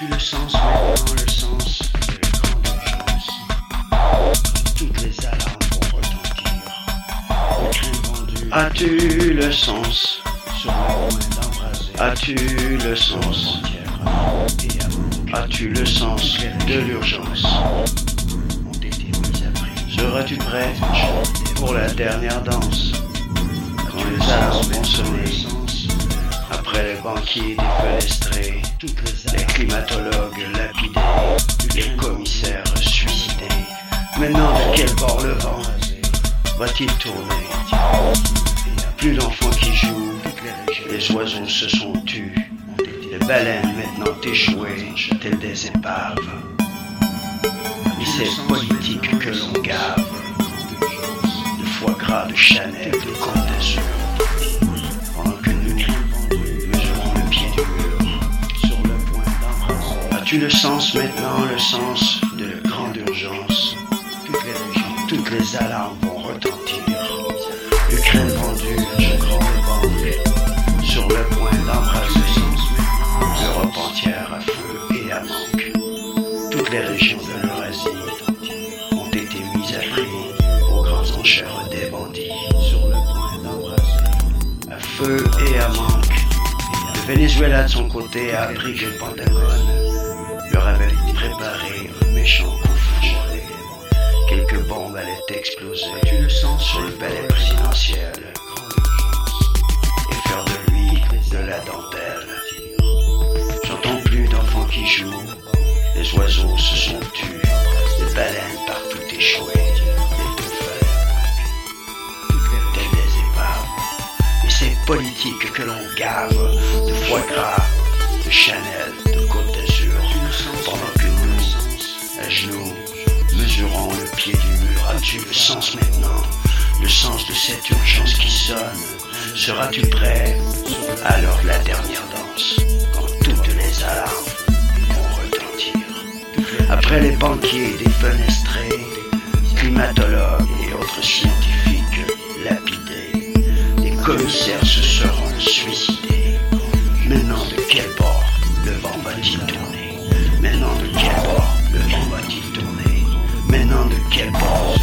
As-tu le sens maintenant, le sens de la grande urgence Toutes les alarmes vont retentir. Vendu. As-tu le sens? Sur le point d'embraser. As-tu le sens? As-tu le sens de l'urgence? Seras-tu prêt pour la dernière danse? Quand les alarmes vont sonner. Après les banquiers défenestrés, Maintenant, de quel bord le vent va-t-il tourner? Plus d'enfants qui jouent, les oiseaux se sont tus, les baleines maintenant échouées, telles des épaves. Et c'est politique que l'on gave, de foie gras, de Chanel, de Côte d'Azur. Pendant que nous mesurons le pied du mur, sur le point. As-tu le sens maintenant, le sens de les alarmes vont retentir. L'Ukraine vendue, je grande banque, sur le point d'embraser. L'Europe entière à feu et à manque. Toutes les régions de l'Eurasie ont été mises à prix aux grandes enchères des bandits. Sur le point d'embraser. À feu et à manque. Le Venezuela de son côté a appris que le Pentagone leur avait préparé un méchant coup. Quelques bombes allaient exploser. Tu le sens sur le palais présidentiel. Et faire de lui de la dentelle. J'entends plus d'enfants qui jouent, les oiseaux se sont tus, les baleines partout échouées, politique que l'on gave de foie gras, de Chanel, mur. As-tu le sens maintenant, le sens de cette urgence qui sonne Seras-tu prêt? Alors la dernière danse, quand toutes les alarmes vont retentir. Après les banquiers défenestrés, climatologues et autres scientifiques lapidés, les commissaires se seront suicidés. Maintenant, de quel bord le vent va-t-il tourner? Maintenant, de quel bord le vent va-t-il tourner? Maintenant, de quel bord